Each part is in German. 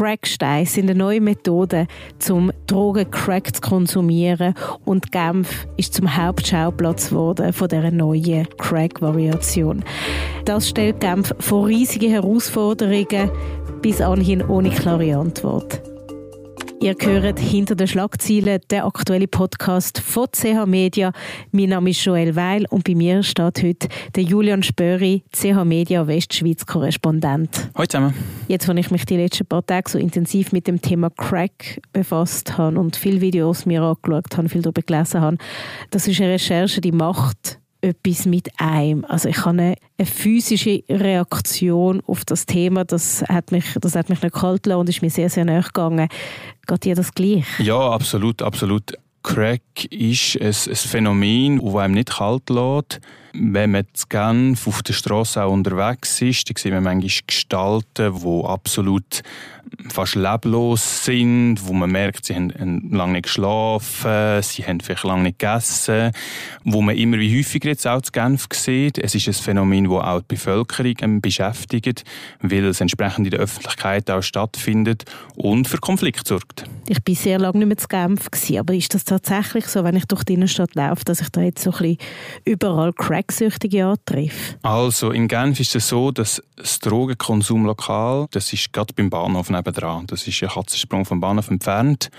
Cracksteine sind eine neue Methode, um Drogen Crack zu konsumieren und Genf ist zum Hauptschauplatz geworden von dieser neuen Crack-Variation. Das stellt Genf vor riesige Herausforderungen, bis anhin ohne klare Antwort. Ihr hört hinter den Schlagzeilen der aktuelle Podcast von CH Media. Mein Name ist Joel Weil und bei mir steht heute der Julian Spöri, CH Media Westschweiz-Korrespondent. Hallo zusammen. Jetzt, als ich mich die letzten paar Tage so intensiv mit dem Thema Crack befasst habe und viele Videos mir angeschaut habe, viel darüber gelesen habe, das ist eine Recherche, die macht etwas mit einem. Also ich habe eine, eine, physische Reaktion auf das Thema, das hat mich, das hat mich nicht kalt und ist mir sehr, sehr nahe gegangen. Geht dir das gleich? Ja, absolut, absolut. Crack ist ein, ein Phänomen, das einem nicht kalt lässt. Wenn man zu auf der Straße unterwegs ist, dann sieht man manchmal Gestalten, die absolut fast leblos sind, wo man merkt, sie haben lange nicht geschlafen, sie haben vielleicht lange nicht gegessen, wo man immer wie häufiger jetzt auch zu Genf sieht. Es ist ein Phänomen, das auch die Bevölkerung beschäftigt, weil es entsprechend in der Öffentlichkeit auch stattfindet und für Konflikt sorgt. Ich war sehr lange nicht mehr zu Genf, aber ist das tatsächlich so, wenn ich durch die Innenstadt laufe, dass ich da jetzt so ein bisschen überall Cracksüchtige antreffe? Also in Genf ist es so, dass das Drogenkonsumlokal, das ist gerade beim Bahnhof nebendran. Das ist ein Katzensprung vom Bahnhof entfernt.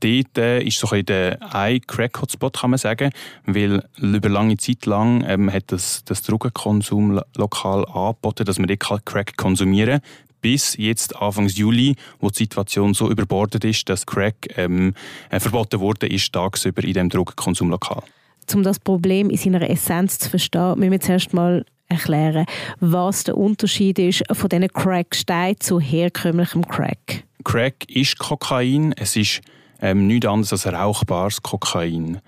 Dort äh, ist so ein der ein Crack-Hotspot, kann man sagen, weil über lange Zeit lang ähm, hat das, das Drogenkonsumlokal angeboten, dass man dort Crack konsumieren kann bis jetzt Anfang Juli, wo die Situation so überbordet ist, dass Crack ähm, äh, verboten wurde ist tagsüber in dem Drogenkonsumlokal. Um das Problem in seiner Essenz zu verstehen, müssen wir zuerst mal erklären, was der Unterschied ist von diesen Cracksteinen zu herkömmlichem Crack. Crack ist Kokain. Es ist ähm, nichts anderes als rauchbares Kokain.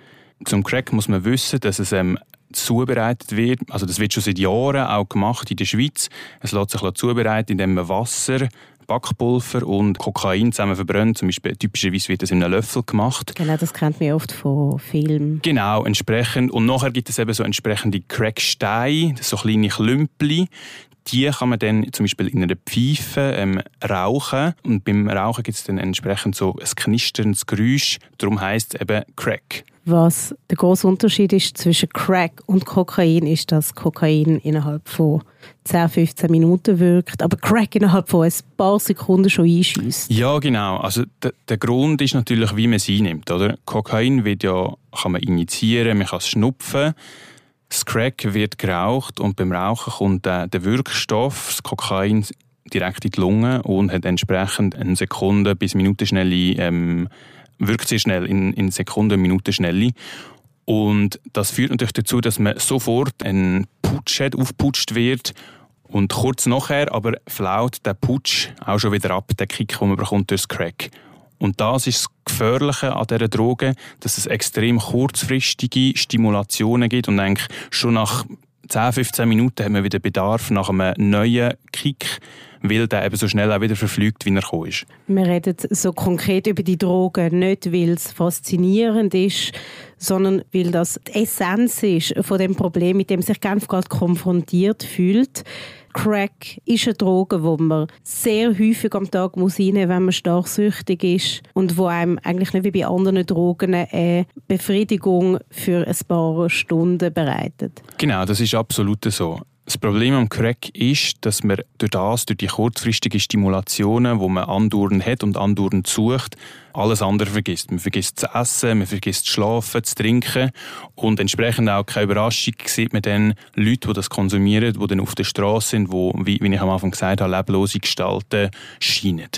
Zum Crack muss man wissen, dass es ähm, zubereitet wird. Also das wird schon seit Jahren auch gemacht in der Schweiz. Es lässt sich zubereiten, indem man Wasser Backpulver und Kokain zusammen verbrennt. Zum Beispiel, typischerweise wird das in einem Löffel gemacht. Genau, das kennt man oft von Filmen. Genau, entsprechend. Und nachher gibt es eben so entsprechende Cracksteine, so kleine Klümpel. Die kann man dann zum Beispiel in einer Pfeife ähm, rauchen. Und beim Rauchen gibt es dann entsprechend so ein knisterndes Geräusch. Darum heisst es eben Crack. Was der große Unterschied ist zwischen Crack und Kokain, ist, dass Kokain innerhalb von 10, 15 Minuten wirkt, aber Crack innerhalb von ein paar Sekunden schon einschießt. Ja, genau. Also der, der Grund ist natürlich, wie man es einnimmt. Oder? Kokain wird ja, kann man injizieren, man kann es schnupfen. Das Crack wird geraucht und beim Rauchen kommt der, der Wirkstoff, das Kokain, direkt in die Lunge und hat entsprechend eine Sekunde bis Minute schnelle ähm, wirkt sehr schnell, in, in Sekunden, Minuten Schnelle. Und das führt natürlich dazu, dass man sofort ein Putsch hat, aufputscht wird und kurz nachher aber flaut der Putsch auch schon wieder ab, der Kick, den man bekommt durch das Crack. Und das ist das Gefährliche an dieser Droge, dass es extrem kurzfristige Stimulationen gibt und eigentlich schon nach 10, 15 Minuten haben wir wieder Bedarf nach einem neuen Kick, weil der eben so schnell auch wieder verflügt, wie er gekommen ist. Wir reden so konkret über die Drogen nicht, weil es faszinierend ist, sondern weil das die Essenz ist von dem Problem, mit dem sich Genf gerade konfrontiert fühlt. Crack ist eine Droge, die man sehr häufig am Tag muss reinnehmen muss, wenn man stark süchtig ist und wo einem eigentlich nicht wie bei anderen Drogen eine Befriedigung für ein paar Stunden bereitet. Genau, das ist absolut so. Das Problem am Crack ist, dass man durch das, durch die kurzfristigen Stimulationen, die man andauernd hat und andauernd sucht, alles andere vergisst. Man vergisst zu essen, man vergisst zu schlafen, zu trinken und entsprechend auch keine Überraschung sieht man dann Leute, die das konsumieren, die dann auf der Straße sind, wie, wie ich am Anfang gesagt habe, leblose Gestalten scheinen.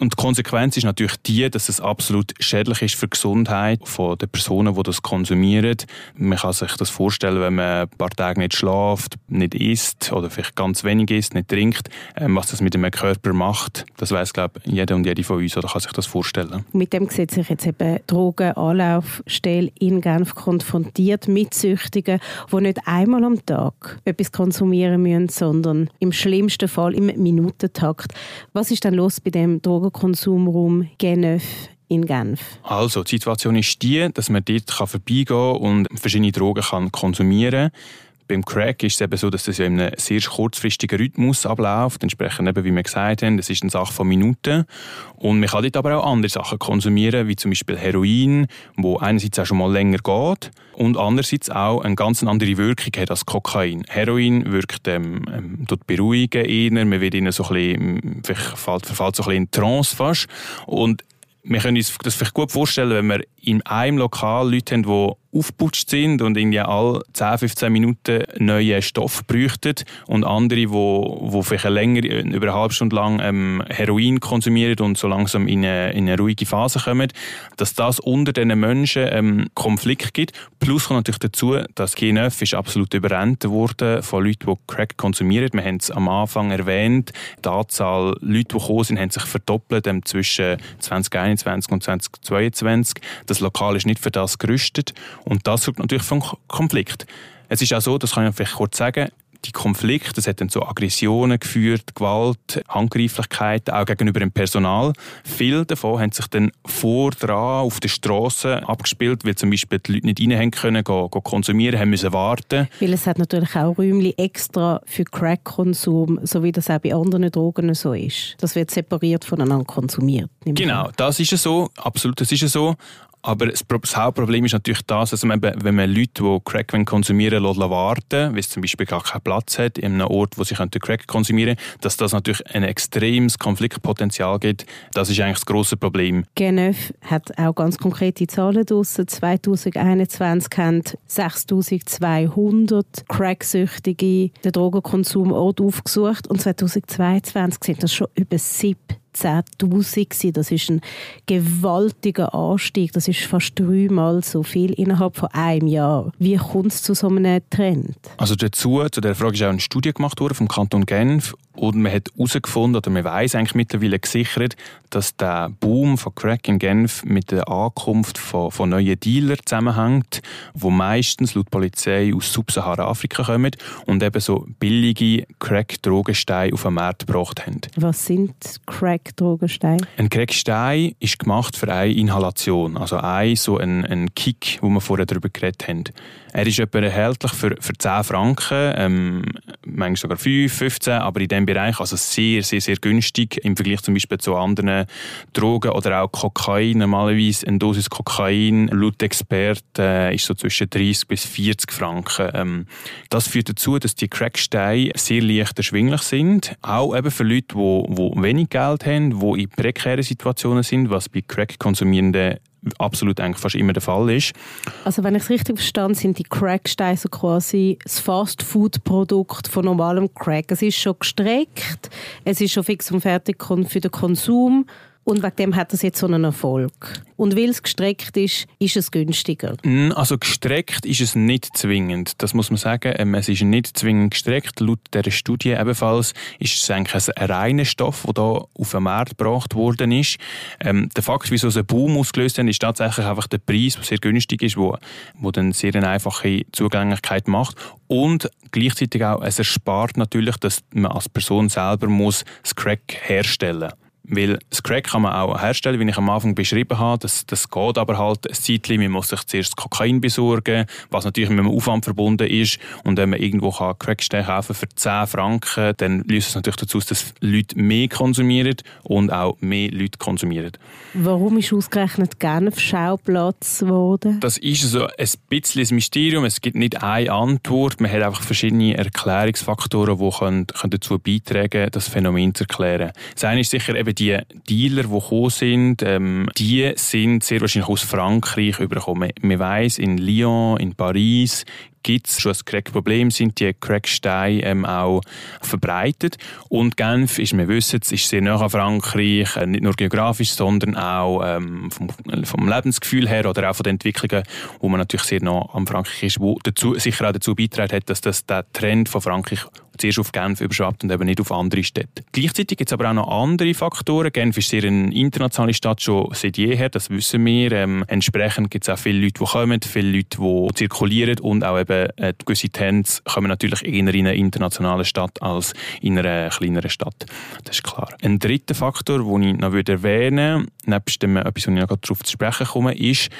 Und die Konsequenz ist natürlich die, dass es absolut schädlich ist für die Gesundheit der Personen, die das konsumieren. Man kann sich das vorstellen, wenn man ein paar Tage nicht schläft, nicht isst oder vielleicht ganz wenig isst, nicht trinkt, ähm, was das mit dem Körper macht. Das weiß glaube ich, jeder und jede von uns oder kann sich das vorstellen. Mit dem sieht sich jetzt eben Drogenanlaufstelle in Genf konfrontiert mit Süchtigen, die nicht einmal am Tag etwas konsumieren müssen, sondern im schlimmsten Fall im Minutentakt. Was ist denn los bei dem Drogen Drogenkonsumraum Genf in Genf? Also, die Situation ist die, dass man dort vorbeigehen kann und verschiedene Drogen konsumieren kann. Beim Crack ist es eben so, dass das ja in einem sehr kurzfristigen Rhythmus abläuft. Entsprechend eben, wie wir gesagt haben, das ist eine Sache von Minuten. Und man kann dort aber auch andere Sachen konsumieren, wie zum Beispiel Heroin, wo einerseits auch schon mal länger geht und andererseits auch eine ganz andere Wirkung hat als Kokain. Heroin wirkt ähm, ähm, beruhigen eher, man wird ihnen so ein bisschen, verfällt, verfällt so ein bisschen in Trance fast. Und wir können uns das vielleicht gut vorstellen, wenn wir in einem Lokal Leute haben, die aufgeputscht sind und irgendwie alle 10, 15 Minuten neuen Stoff bräuchten und andere, die, die vielleicht länger, über eine halbe Stunde lang ähm, Heroin konsumieren und so langsam in eine, in eine ruhige Phase kommen, dass das unter diesen Menschen ähm, Konflikt gibt. Plus kommt natürlich dazu, dass G9 ist absolut überrennt worden von Leuten, die Crack konsumieren. Wir haben es am Anfang erwähnt, die Anzahl Leute, die gekommen sind, hat sich verdoppelt ähm, zwischen 2021 und 2022. Das Lokal ist nicht für das gerüstet und das sorgt natürlich für einen Konflikt. Es ist auch so, das kann ich vielleicht kurz sagen, die Konflikte, das hat dann zu Aggressionen geführt, Gewalt, Handgreiflichkeit, auch gegenüber dem Personal. Viele davon haben sich dann vor dran auf der Straße abgespielt, weil zum Beispiel die Leute nicht rein können, gehen, gehen konsumieren, haben müssen warten. Weil es hat natürlich auch Räumchen extra für Crack-Konsum, so wie das auch bei anderen Drogen so ist. Das wird separiert voneinander konsumiert. Genau, das ist so, absolut, das ist so. Aber das Hauptproblem ist natürlich das, dass man, wenn man Leute, die Crack konsumieren lässt, warten, weil es zum Beispiel gar keinen Platz hat in einem Ort, wo sie Crack konsumieren können, dass das natürlich ein extremes Konfliktpotenzial gibt. Das ist eigentlich das grosse Problem. Genf hat auch ganz konkrete Zahlen draussen. 2021 haben 6200 Cracksüchtige den Drogenkonsumort aufgesucht und 2022 sind das schon über 70 10.000 Das ist ein gewaltiger Anstieg. Das ist fast dreimal so viel innerhalb von einem Jahr. Wie kommt es zu so einem Trend? Also dazu, zu der Frage ist auch eine Studie gemacht worden vom Kanton Genf und man hat herausgefunden, oder man weiß eigentlich mittlerweile gesichert, dass der Boom von Crack in Genf mit der Ankunft von, von neuen Dealern zusammenhängt, wo meistens laut Polizei aus Subsahara-Afrika kommen und eben so billige Crack-Drogensteine auf den Markt gebracht haben. Was sind Crack-Drogensteine? Ein Crack-Stein ist gemacht für eine Inhalation, also ein so ein, ein Kick, wo wir vorher darüber geredet haben. Er ist etwa erhältlich für, für 10 Franken, ähm, manchmal sogar 5, 15, aber in diesem Bereich also sehr, sehr, sehr günstig im Vergleich zum Beispiel zu anderen Drogen oder auch Kokain. Normalerweise eine Dosis Kokain, laut Experten, äh, ist so zwischen 30 bis 40 Franken. Ähm, das führt dazu, dass die Cracksteine sehr leicht erschwinglich sind, auch eben für Leute, die wenig Geld haben, die in prekären Situationen sind, was bei Crack-Konsumierenden absolut eigentlich fast immer der Fall ist. Also wenn ich es richtig verstanden sind die Cracksteine so quasi das Fast-Food-Produkt von normalem Crack. Es ist schon gestreckt, es ist schon fix und fertig für den Konsum und wegen dem hat es jetzt so einen Erfolg. Und weil es gestreckt ist, ist es günstiger. Mm, also gestreckt ist es nicht zwingend. Das muss man sagen. Ähm, es ist nicht zwingend gestreckt. Laut dieser Studie ebenfalls ist es eigentlich ein reiner Stoff, der hier auf den Markt gebracht worden ist. Ähm, der Fakt, wieso es einen Boom ausgelöst hat, ist tatsächlich einfach der Preis, der sehr günstig ist, wo, wo dann sehr einfache Zugänglichkeit macht. Und gleichzeitig auch, es erspart natürlich, dass man als Person selber muss das Crack herstellen muss. Weil das Crack kann man auch herstellen, wie ich am Anfang beschrieben habe. Das, das geht aber halt ein Zeitchen. Man muss sich zuerst Kokain besorgen, was natürlich mit einem Aufwand verbunden ist. Und wenn man irgendwo kann Crackstein kaufen für 10 Franken, dann löst es natürlich dazu, dass Leute mehr konsumieren und auch mehr Leute konsumieren. Warum ist ausgerechnet Genf Schauplatz geworden? Das ist so ein bisschen ein Mysterium. Es gibt nicht eine Antwort. Man hat einfach verschiedene Erklärungsfaktoren, die können, können dazu beitragen können, das Phänomen zu erklären. Das eine ist sicher eben die Dealer, die gekommen sind, ähm, die sind sehr wahrscheinlich aus Frankreich übergekommen. Man weiss, in Lyon, in Paris, gibt es schon ein Crack-Problem, sind die Cracksteine ähm, auch verbreitet. Und Genf, ist, wir wissen es, ist sehr nah an Frankreich, äh, nicht nur geografisch, sondern auch ähm, vom, vom, Lebensgefühl her oder auch von den Entwicklungen, wo man natürlich sehr nah an Frankreich ist, wo dazu, sicher auch dazu beitragen hat, dass das der Trend von Frankreich zuerst auf Genf überschwappt und eben nicht auf andere Städte. Gleichzeitig gibt es aber auch noch andere Faktoren. Genf ist sehr eine internationale Stadt schon seit jeher, das wissen wir. Ähm, entsprechend gibt es auch viele Leute, die kommen, viele Leute, die zirkulieren und auch eben äh, gewisse Trends kommen natürlich eher in einer internationalen Stadt als in einer kleineren Stadt. Das ist klar. Ein dritter Faktor, den ich noch erwähnen würde, nebst dem etwas, wo ich noch darauf zu sprechen komme, ist,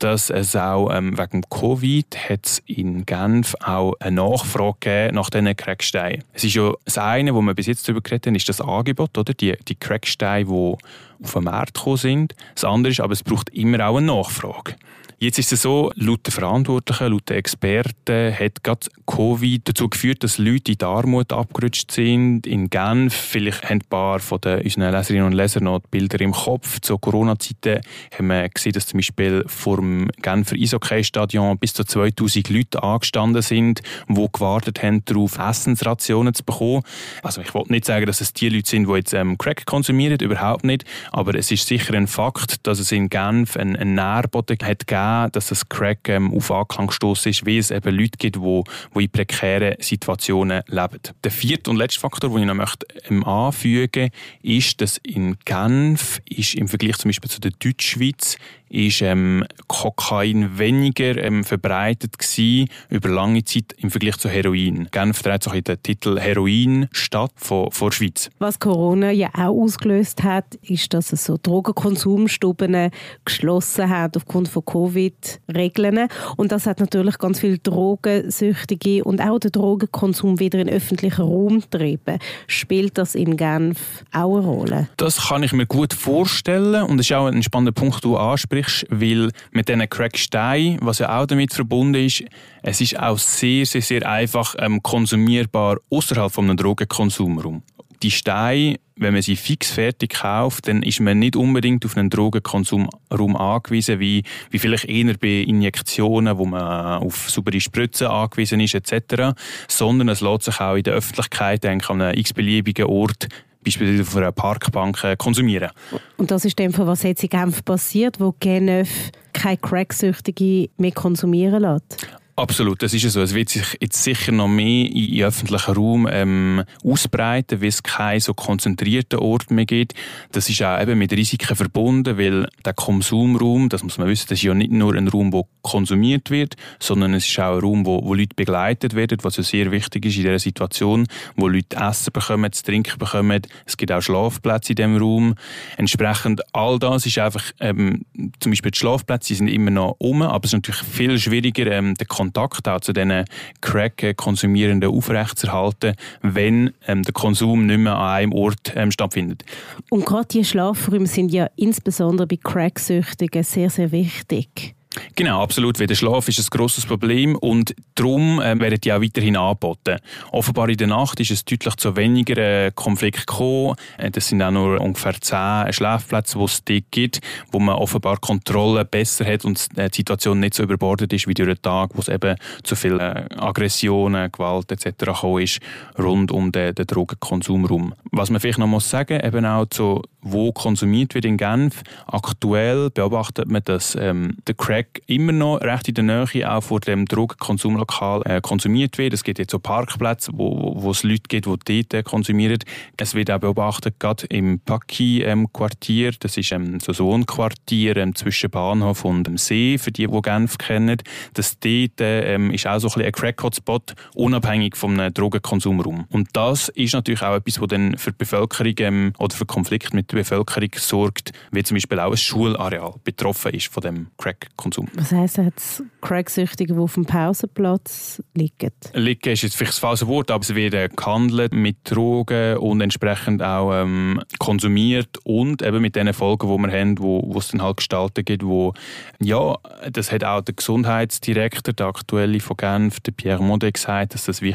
dass es auch ähm, wegen Covid hat in Genf auch eine Nachfrage nach diesen Cracksteinen. Es ist ja das eine, wo wir bis jetzt darüber geredet haben, ist das Angebot, oder? Die, die Cracksteine, die auf den Markt gekommen sind. Das andere ist aber, es braucht immer auch eine Nachfrage. Jetzt ist es so, laut den Verantwortlichen, laut den Experten, hat gerade Covid dazu geführt, dass Leute in die Armut abgerutscht sind. In Genf, vielleicht haben ein paar von den, unseren Leserinnen und Lesern noch die Bilder im Kopf. Zu Corona-Zeiten haben wir gesehen, dass zum Beispiel vor dem Genfer Eishockey-Stadion bis zu 2000 Leute angestanden sind, die gewartet haben, darauf Essensrationen zu bekommen. Also ich wollte nicht sagen, dass es die Leute sind, die jetzt ähm, Crack konsumieren, überhaupt nicht. Aber es ist sicher ein Fakt, dass es in Genf einen, einen Nährboden hat gegeben gegeben, dass das Crack ähm, auf Anklang gestoßen ist, weil es eben Leute gibt, die, die in prekären Situationen leben. Der vierte und letzte Faktor, den ich noch möchte, ähm, anfügen ist, dass in Genf ist im Vergleich zum Beispiel zu der Deutschschweiz ist ähm, Kokain weniger ähm, verbreitet gewesen, über lange Zeit im Vergleich zu Heroin. Genf trägt so den Titel Heroin statt von, von der Schweiz. Was Corona ja auch ausgelöst hat, ist, dass es so Drogenkonsumstuben geschlossen hat aufgrund von Covid-Regeln. Und das hat natürlich ganz viele Drogensüchtige und auch den Drogenkonsum wieder in den öffentlichen Raum getrieben. Spielt das in Genf auch eine Rolle? Das kann ich mir gut vorstellen und das ist auch ein spannender Punkt, den du ansprichst ansprichst, weil mit diesen Cracksteinen, was ja auch damit verbunden ist, es ist auch sehr, sehr, sehr einfach ähm, konsumierbar außerhalb von einem Drogenkonsumraum. Die Steine, wenn man sie fix fertig kauft, dann ist man nicht unbedingt auf einen Drogenkonsumraum angewiesen, wie, wie vielleicht eher bei Injektionen, wo man auf saubere Spritzen angewiesen ist, etc., sondern es lässt sich auch in der Öffentlichkeit eigentlich an einem x-beliebigen Ort beispielsweise auf einer Parkbank äh, konsumieren. Und das ist dem was jetzt in Genf passiert, wo Genf keine Cracksüchtige mehr konsumieren lässt? Absolut, das ist ja so. Es wird sich jetzt sicher noch mehr in öffentlichen Raum ähm, ausbreiten, weil es keinen so konzentrierten Ort mehr gibt. Das ist auch eben mit Risiken verbunden, weil der Konsumraum, das muss man wissen, das ist ja nicht nur ein Raum, wo konsumiert wird, sondern es ist auch ein Raum, wo, wo Leute begleitet werden, was ja sehr wichtig ist in dieser Situation, wo Leute Essen bekommen, zu trinken bekommen. Es gibt auch Schlafplätze in diesem Raum. Entsprechend all das ist einfach, ähm, zum Beispiel die Schlafplätze sind immer noch um, aber es ist natürlich viel schwieriger, ähm, den Kontakt auch zu diesen Crack-Konsumierenden aufrechtzuerhalten, wenn ähm, der Konsum nicht mehr an einem Ort ähm, stattfindet. Und gerade die Schlafräume sind ja insbesondere bei Cracksüchtigen sehr, sehr wichtig. Genau, absolut. Weil der Schlaf ist ein grosses Problem und darum äh, werden die auch weiterhin angeboten. Offenbar in der Nacht ist es deutlich zu weniger äh, Konflikten gekommen. Äh, das sind auch nur ungefähr zehn Schlafplätze, die es dort gibt, wo man offenbar Kontrolle besser hat und äh, die Situation nicht so überbordet ist wie durch den Tag, wo es eben zu viel äh, Aggressionen, Gewalt etc. gekommen ist rund um den, den Drogenkonsumraum. Was man vielleicht noch muss sagen, eben auch zu wo konsumiert wird in Genf. Aktuell beobachtet man, dass ähm, der Crack immer noch recht in der Nähe auch vor dem Drogenkonsumlokal äh, konsumiert wird. Es gibt jetzt so Parkplätze, wo, wo es Leute gibt, die dort äh, konsumieren. Es wird auch beobachtet, gerade im Paki-Quartier, ähm, das ist ähm, so ein Wohnquartier ähm, zwischen Bahnhof und dem See, für die, die Genf kennen, dass dort äh, ähm, ist auch so ein, bisschen ein Crack-Hotspot, unabhängig vom Drogenkonsumraum. Und das ist natürlich auch etwas, was dann für die Bevölkerung ähm, oder für Konflikte mit der Bevölkerung sorgt, wie zum Beispiel auch ein Schulareal betroffen ist von dem Crack-Konsum. Was heisst jetzt Crack-Süchtige, die auf dem Pausenplatz liegen? Liegen ist jetzt vielleicht das falsche Wort, aber es wird gehandelt mit Drogen und entsprechend auch ähm, konsumiert und eben mit den Folgen, die wir haben, wo, wo es dann halt Gestalten gibt, wo, ja, das hat auch der Gesundheitsdirektor, der aktuelle von Genf, der Pierre Modet, gesagt, dass das wie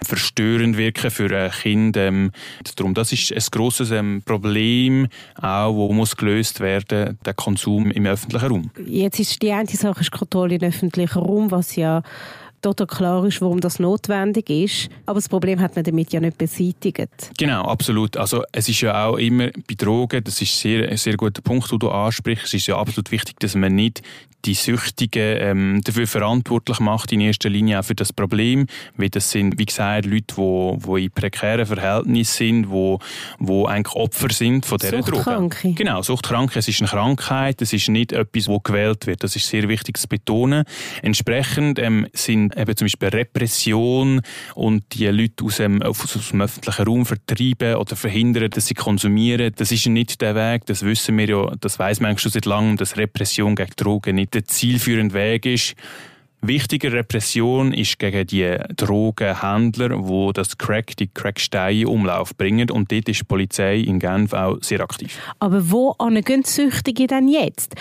verstörend wirken für ein Kind. Ähm, darum, das ist ein grosses ähm, Problem Problem, auch, wo muss gelöst werden, der Konsum im öffentlichen Raum. Jetzt ist die eine Sache ist Kontrolle im öffentlichen Raum, was ja total klar ist, warum das notwendig ist. Aber das Problem hat man damit ja nicht beseitigt. Genau, absolut. Also es ist ja auch immer bei Drogen, das ist sehr, ein sehr guter Punkt, den du ansprichst. Es ist ja absolut wichtig, dass man nicht die Süchtigen ähm, dafür verantwortlich macht, in erster Linie auch für das Problem. Weil das sind, wie gesagt, Leute, die, die in prekären Verhältnissen sind, die, die eigentlich Opfer sind von dieser Droge. Genau, Suchtkranke. Es ist eine Krankheit, es ist nicht etwas, das gewählt wird. Das ist sehr wichtig zu betonen. Entsprechend ähm, sind eben zum Beispiel Repression und die Leute aus dem, aus dem öffentlichen Raum vertreiben oder verhindern, dass sie konsumieren. Das ist nicht der Weg, das wissen wir ja, das weiß man schon seit langem, dass Repression gegen Drogen nicht der zielführende Weg ist. Wichtige Repression ist gegen die Drogenhändler, wo das Crack, die Cracksteine Umlauf bringen. Und dort ist die Polizei in Genf auch sehr aktiv. Aber wo gehen die Süchtigen denn jetzt?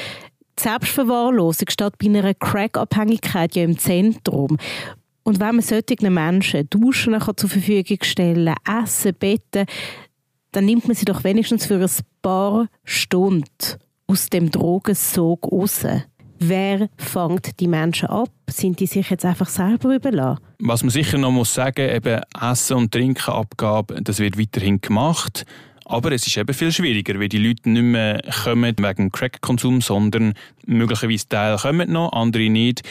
Die Selbstverwahrlosung steht bei einer Crack-Abhängigkeit ja im Zentrum. Und wenn man solchen Menschen Duschen zur Verfügung stellen, Essen, Betten, dann nimmt man sie doch wenigstens für ein paar Stunden aus dem Drogensog raus. Wer fängt die Menschen ab? Sind die sich jetzt einfach selber überlassen? Was man sicher noch muss sagen, eben Essen und Trinkenabgabe, das wird weiterhin gemacht. Aber es ist eben viel schwieriger, weil die Leute nicht mehr kommen wegen Crack-Konsum, sondern möglicherweise Teile kommen noch, andere nicht.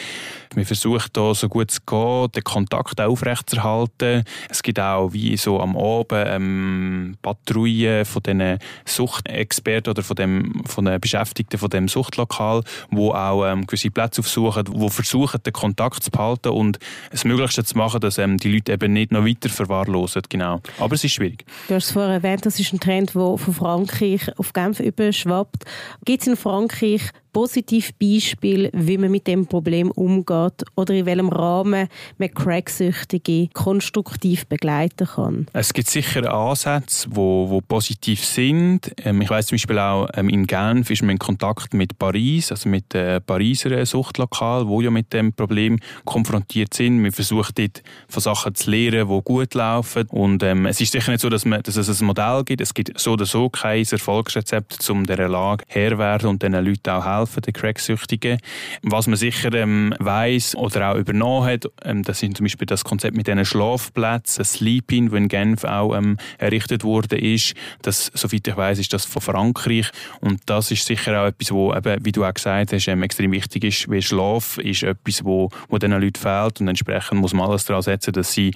Wir versuchen da so gut es geht, den Kontakt aufrechtzuerhalten. Es gibt auch wie so am Abend ähm, Patrouillen von den Suchtexperten oder von, dem, von den Beschäftigten von dem Suchtlokal, wo auch ähm, gewisse Plätze aufsuchen, wo versuchen den Kontakt zu behalten und das Möglichste zu machen, dass ähm, die Leute eben nicht noch weiter verwahrlosen. Genau. Aber es ist schwierig. Du hast es vorher erwähnt, das ist ein Trend, der von Frankreich auf Genf überschwappt. Gibt es in Frankreich positive Beispiele, wie man mit dem Problem umgeht oder in welchem Rahmen man Cracksüchtige konstruktiv begleiten kann? Es gibt sicher Ansätze, die wo, wo positiv sind. Ähm, ich weiß zum Beispiel auch, ähm, in Genf ist man in Kontakt mit Paris, also mit dem Pariser Suchtlokal, wo ja mit dem Problem konfrontiert sind. Wir versuchen dort von Sachen zu lernen, die gut laufen. Und ähm, es ist sicher nicht so, dass, man, dass es ein Modell gibt. Es gibt so oder so kein Erfolgsrezept, um dieser Lage Herr werden und diesen Leuten auch helfen helfen, den Cracksüchtigen. Was man sicher ähm, weiß oder auch übernommen hat, ähm, das sind zum Beispiel das Konzept mit diesen Schlafplätzen, Sleep-In, wo in Genf auch ähm, errichtet wurde, ist. Das, soweit ich weiß, ist das von Frankreich und das ist sicher auch etwas, wo eben, wie du auch gesagt hast, ähm, extrem wichtig ist, weil Schlaf ist etwas, wo, wo diesen Leuten fehlt und entsprechend muss man alles daran setzen, dass sie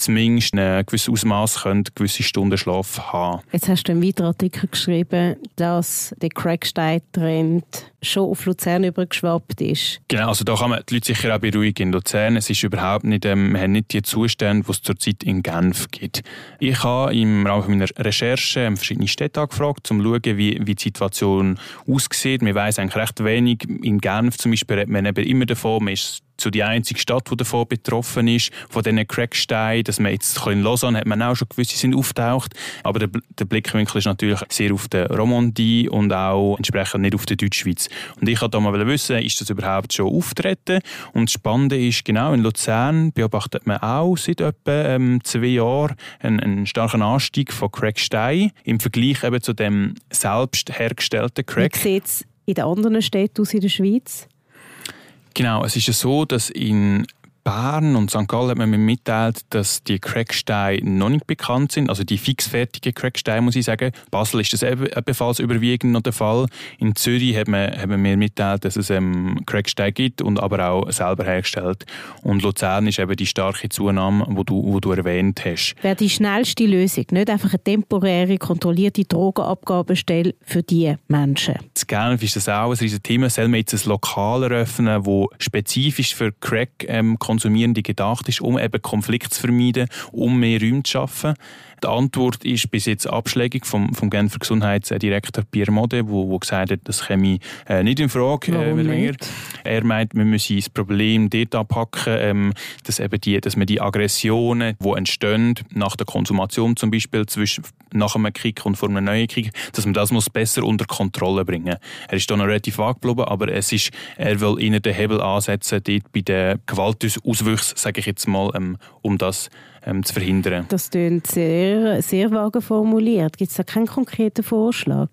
zumindest ein gewisses Ausmaß gewisse Stunden Schlaf haben. Jetzt hast du einen weiteren Artikel geschrieben, dass der Crackstein-Trend schon auf Luzern übergeschwappt ist. Genau, also da kann man die Leute sicher auch beruhigen. In Luzern es ist überhaupt nicht, ähm, wir haben nicht die Zustände, die es zurzeit in Genf gibt. Ich habe im Rahmen meiner Recherche ähm, verschiedene Städte angefragt, um zu schauen, wie, wie die Situation aussieht. Wir wissen eigentlich recht wenig. In Genf zum Beispiel redet man eben immer davon, man ist so die einzige Stadt, die davon betroffen ist, von diesen Cracksteinen, dass man jetzt in Lausanne hat man auch schon gewisse sind auftaucht, aber der, der Blickwinkel ist natürlich sehr auf der Romandie und auch entsprechend nicht auf der Deutschschweiz. Und ich wollte mal wissen, ist das überhaupt schon auftreten? Und das Spannende ist, genau in Luzern beobachtet man auch seit etwa ähm, zwei Jahren einen, einen, starken Anstieg von Cracksteinen im Vergleich eben zu dem selbst hergestellten Crack. Wie sieht es in den anderen Städten aus in der Schweiz? Genau, es ist ja so, dass in Bern und St. Gallen hat man mir mitteilt, dass die Cracksteine noch nicht bekannt sind, also die fixfertigen Cracksteine, muss ich sagen. Basel ist das ebenfalls überwiegend noch der Fall. In Zürich hat man, hat man mir mitteilt, dass es ähm, Cracksteine gibt und aber auch selber hergestellt. Und Luzern ist eben die starke Zunahme, die du, wo du erwähnt hast. Wäre die schnellste Lösung, nicht einfach eine temporäre, kontrollierte Drogenabgabestelle für diese Menschen? In Genf ist das auch ein riesiges Thema. Soll man jetzt ein Lokal eröffnen, das spezifisch für Crack ähm, Konsumierende gedacht ist, um eben Konflikt zu vermeiden, um mehr Räume zu schaffen. Die Antwort ist bis jetzt abschlägig vom, vom Genfer Gesundheitsdirektor Pierre Mode, wo, wo gesagt hat, das käme äh, nicht in Frage. Äh, er meint, wir müssen das Problem dort abpacken, ähm, dass, eben die, dass man die Aggressionen, die entstehen, nach der Konsumation zum Beispiel, zwischen, nach einem Krieg und vor einem neuen Krieg, dass man das muss besser unter Kontrolle bringen Er ist da noch relativ vage geblieben, aber es ist, er will ihnen den Hebel ansetzen, dort bei den Gewaltauswüchsen, sage ich jetzt mal, ähm, um das ähm, zu verhindern. Das klingt sehr, sehr vage formuliert. Gibt es da keinen konkreten Vorschlag?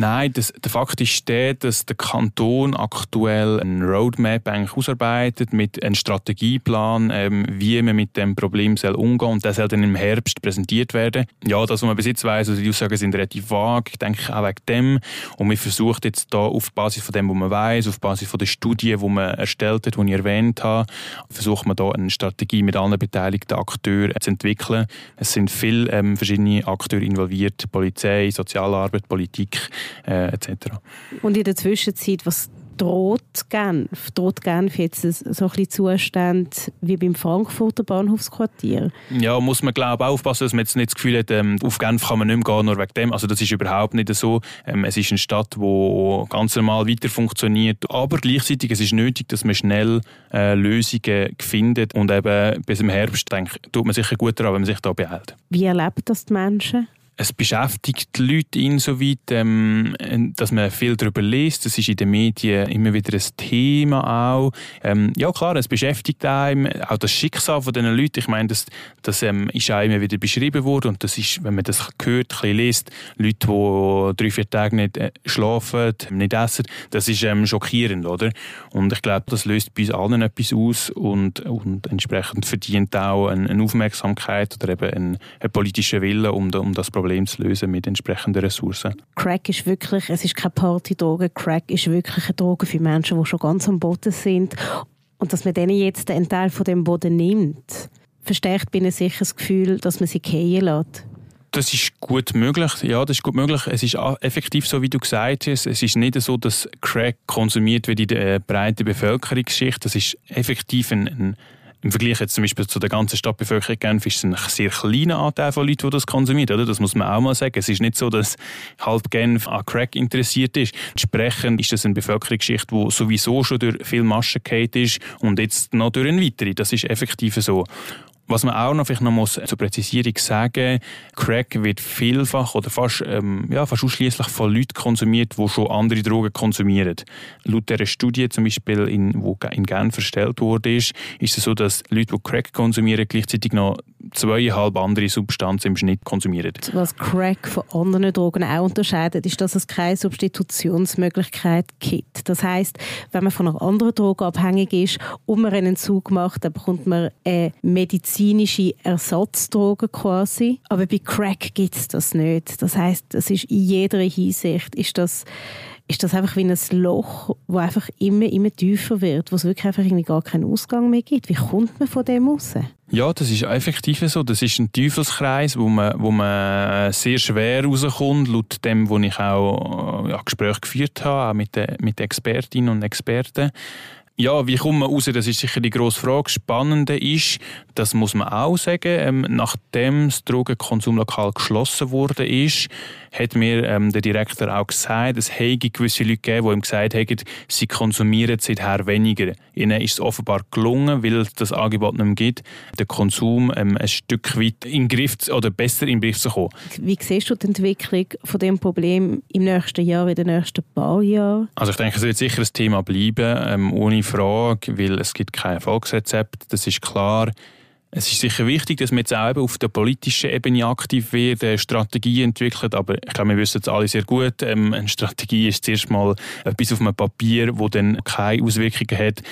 Nein, das, der Fakt ist der, dass der Kanton aktuell eine Roadmap eigentlich ausarbeitet mit einem Strategieplan, ähm, wie man mit dem Problem soll umgehen und das soll dann im Herbst präsentiert werden. Ja, das, was man bis jetzt weiss, also die Aussagen sind relativ vage, ich denke auch wegen dem. Und wir versuchen jetzt da auf Basis von dem, was man weiß, auf Basis von der Studie, die man erstellt hat, die ich erwähnt habe, versuchen wir da eine Strategie mit allen beteiligten Akteuren zu entwickeln. Es sind viele ähm, verschiedene Akteure involviert, Polizei, Sozialarbeit, Politik, äh, etc. Und in der Zwischenzeit, was droht Genf? Droht Genf jetzt so ein bisschen Zustand wie beim Frankfurter Bahnhofsquartier? Ja, muss man glaube aufpassen, dass man jetzt nicht das Gefühl hat, ähm, auf Genf kann man nicht mehr gehen, nur wegen dem. Also das ist überhaupt nicht so. Ähm, es ist eine Stadt, die ganz normal weiter funktioniert, aber gleichzeitig es ist nötig, dass man schnell äh, Lösungen findet und eben bis im Herbst, denke tut man sicher gut daran, wenn man sich da behält. Wie erleben das die Menschen? Es beschäftigt die Leute insoweit, ähm, dass man viel darüber liest. Das ist in den Medien immer wieder ein Thema auch. Ähm, ja klar, es beschäftigt einem auch das Schicksal von diesen Leuten. Ich meine, das, das ähm, ist auch immer wieder beschrieben worden und das ist, wenn man das hört, ein bisschen liest, Leute, die drei, vier Tage nicht äh, schlafen, nicht essen, das ist ähm, schockierend, oder? Und ich glaube, das löst bei uns allen etwas aus und, und entsprechend verdient auch eine, eine Aufmerksamkeit oder eben einen, einen politischen Willen, um, um das Problem Problem zu lösen mit entsprechenden Ressourcen. Crack ist wirklich, es ist keine Partydroge, Crack ist wirklich eine Droge für Menschen, die schon ganz am Boden sind. Und dass man denen jetzt einen Teil von dem Boden nimmt, verstärkt bin ich sicher das Gefühl, dass man sie gehen lässt. Das ist gut möglich. Ja, das ist gut möglich. Es ist effektiv so, wie du gesagt hast. Es ist nicht so, dass Crack konsumiert wird in der breiten Bevölkerungsschicht. Das ist effektiv ein, ein im Vergleich jetzt zum Beispiel zu der ganzen Stadtbevölkerung Genf ist es ein sehr kleiner Anteil von Leuten, die das konsumieren. Oder? Das muss man auch mal sagen. Es ist nicht so, dass halb Genf an Crack interessiert ist. Entsprechend ist das eine Bevölkerungsschicht, die sowieso schon durch viel Maschen ist und jetzt noch durch eine weitere. Das ist effektiv so. Was man auch noch vielleicht noch muss zur Präzisierung sagen, Crack wird vielfach oder fast, ähm, ja, fast ausschließlich von Leuten konsumiert, die schon andere Drogen konsumieren. Laut dieser Studie zum Beispiel, in, wo in Genf verstellt wurde, ist, ist es so, dass Leute, die Crack konsumieren, gleichzeitig noch zweieinhalb andere Substanzen im Schnitt konsumieren. Was Crack von anderen Drogen auch unterscheidet, ist, dass es keine Substitutionsmöglichkeit gibt. Das heißt, wenn man von einer anderen Droge abhängig ist und man einen Entzug macht, dann bekommt man eine medizinische Ersatzdroge quasi. Aber bei Crack gibt es das nicht. Das heißt, das ist in jeder Hinsicht ist das ist das einfach wie ein Loch, das einfach immer, immer tiefer wird, wo es wirklich einfach irgendwie gar keinen Ausgang mehr gibt. Wie kommt man von dem raus? Ja, das ist effektiv so. Das ist ein Teufelskreis, wo man, wo man sehr schwer rauskommt, laut dem, wo ich auch ja, Gespräche geführt habe, auch mit den, mit Expertinnen und Experten. Ja, wie kommt man raus? Das ist sicher die grosse Frage. Spannende ist, das muss man auch sagen, ähm, nachdem das Drogenkonzumlokal geschlossen wurde ist, hat mir ähm, der Direktor auch gesagt, es hätte gewisse Leute gegeben, die ihm gesagt haben, sie konsumieren seither weniger. Ihnen ist es offenbar gelungen, weil es das Angebot nicht mehr gibt, den Konsum ähm, ein Stück weit in den Griff oder besser in den Griff zu kommen. Wie siehst du die Entwicklung von dem Problem im nächsten Jahr, in den nächsten paar Jahren? Also ich denke, es wird sicher ein Thema bleiben, ähm, ohne Frage, weil es gibt kein Erfolgsrezept, das ist klar. Es ist sicher wichtig, dass man jetzt auch auf der politischen Ebene aktiv wird, eine Strategie entwickelt, aber ich glaube, wir wissen es alle sehr gut, ähm, eine Strategie ist zuerst mal etwas auf einem Papier, wo dann keine Auswirkungen hat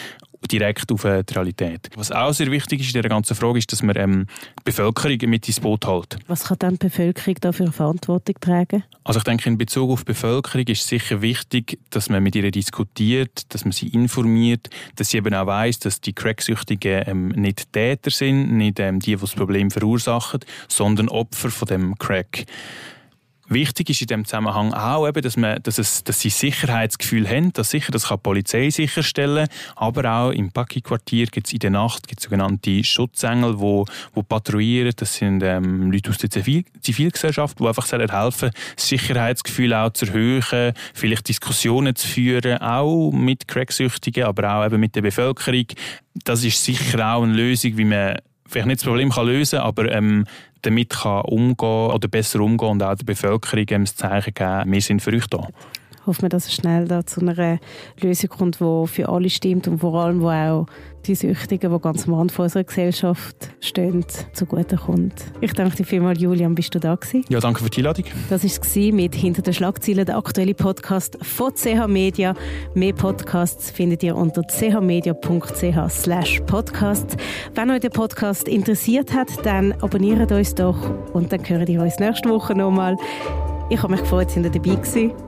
direkt auf äh, die Realität. Was auch sehr wichtig ist in dieser ganzen Frage, ist, dass man ähm, die Bevölkerung mit ins Boot hält. Was kann dann die Bevölkerung da für Verantwortung tragen? Also ich denke, in Bezug auf die Bevölkerung ist es sicher wichtig, dass man mit ihr diskutiert, dass man sie informiert, dass sie eben auch weiss, dass die Cracksüchtigen ähm, nicht Täter sind, nicht ähm, die, die das Problem verursachen, sondern Opfer von dem Crack. Wichtig ist in dem Zusammenhang auch, eben, dass, man, dass, es, dass sie Sicherheitsgefühl haben. Das, sicher, das kann die Polizei sicherstellen. Aber auch im Paki-Quartier gibt es in der Nacht gibt's sogenannte Schutzengel, die wo, wo patrouillieren. Das sind ähm, Leute aus der Zivil Zivilgesellschaft, die einfach helfen das Sicherheitsgefühl auch zu erhöhen, vielleicht Diskussionen zu führen, auch mit Cracksüchtigen, aber auch eben mit der Bevölkerung. Das ist sicher auch eine Lösung, wie man vielleicht nicht das Problem kann lösen aber ähm, damit kann umgehen oder besser umgehen und auch der Bevölkerung das Zeichen geben, wir sind für euch da hoffen wir, dass es schnell da zu einer Lösung kommt, die für alle stimmt und vor allem, wo auch die Süchtigen, die ganz am Rand unserer Gesellschaft stehen, zugutekommt. Ich danke dir vielmals, Julian, bist du da gewesen? Ja, danke für die Einladung. Das war es mit «Hinter den Schlagzeilen», der aktuelle Podcast von CH Media. Mehr Podcasts findet ihr unter chmedia.ch slash podcast. Wenn euch der Podcast interessiert hat, dann abonniert uns doch und dann hören ihr uns nächste Woche nochmal. Ich habe mich gefreut, dass ihr dabei gewesen.